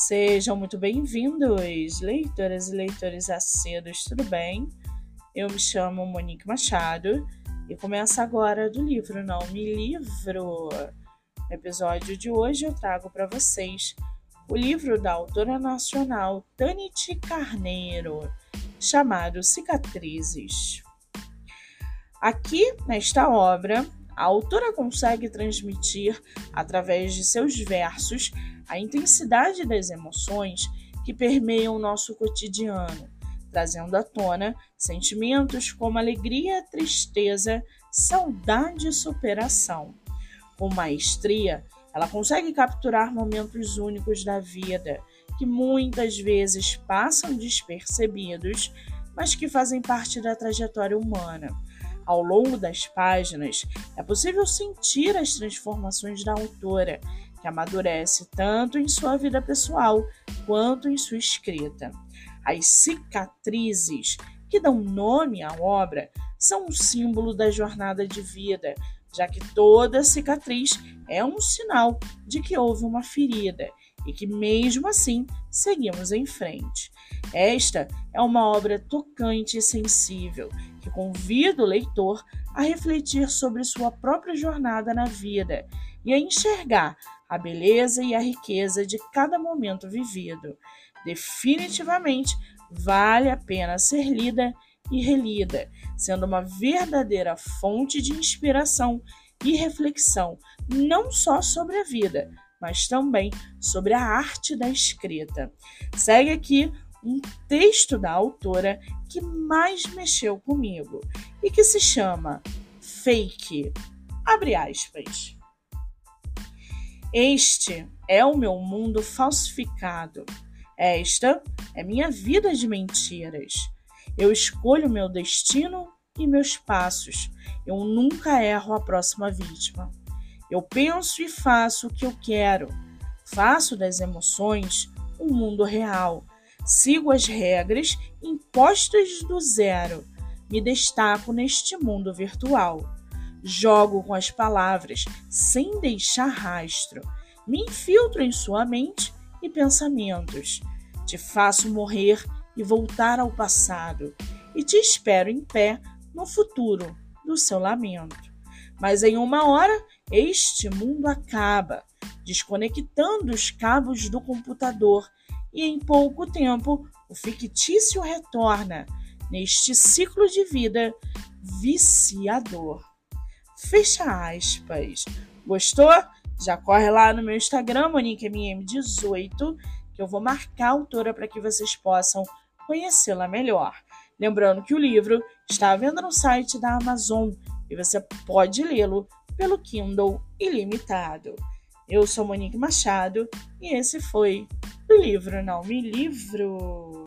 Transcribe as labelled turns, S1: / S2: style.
S1: Sejam muito bem-vindos, leitoras e leitores acedos, tudo bem? Eu me chamo Monique Machado e começa agora do livro Não Me Livro. No episódio de hoje eu trago para vocês o livro da autora nacional Tanit Carneiro, chamado Cicatrizes. Aqui, nesta obra, a autora consegue transmitir, através de seus versos, a intensidade das emoções que permeiam o nosso cotidiano, trazendo à tona sentimentos como alegria, tristeza, saudade e superação. Com maestria, ela consegue capturar momentos únicos da vida que muitas vezes passam despercebidos, mas que fazem parte da trajetória humana. Ao longo das páginas, é possível sentir as transformações da autora que amadurece tanto em sua vida pessoal quanto em sua escrita. As cicatrizes que dão nome à obra são um símbolo da jornada de vida, já que toda cicatriz é um sinal de que houve uma ferida e que, mesmo assim, seguimos em frente. Esta é uma obra tocante e sensível que convida o leitor a refletir sobre sua própria jornada na vida e a enxergar a beleza e a riqueza de cada momento vivido. Definitivamente vale a pena ser lida e relida, sendo uma verdadeira fonte de inspiração e reflexão, não só sobre a vida, mas também sobre a arte da escrita. Segue aqui um texto da autora que mais mexeu comigo e que se chama Fake. Abre aspas. Este é o meu mundo falsificado. Esta é minha vida de mentiras. Eu escolho meu destino e meus passos. Eu nunca erro a próxima vítima. Eu penso e faço o que eu quero. Faço das emoções um mundo real. Sigo as regras impostas do zero. Me destaco neste mundo virtual. Jogo com as palavras sem deixar rastro. Me infiltro em sua mente e pensamentos. Te faço morrer e voltar ao passado. E te espero em pé no futuro do seu lamento. Mas em uma hora, este mundo acaba, desconectando os cabos do computador, e em pouco tempo o fictício retorna neste ciclo de vida viciador. Fecha aspas. Gostou? Já corre lá no meu Instagram, MoniqueMM18, que eu vou marcar a autora para que vocês possam conhecê-la melhor. Lembrando que o livro está à venda no site da Amazon e você pode lê-lo pelo Kindle ilimitado. Eu sou Monique Machado e esse foi livro Não Me Livro.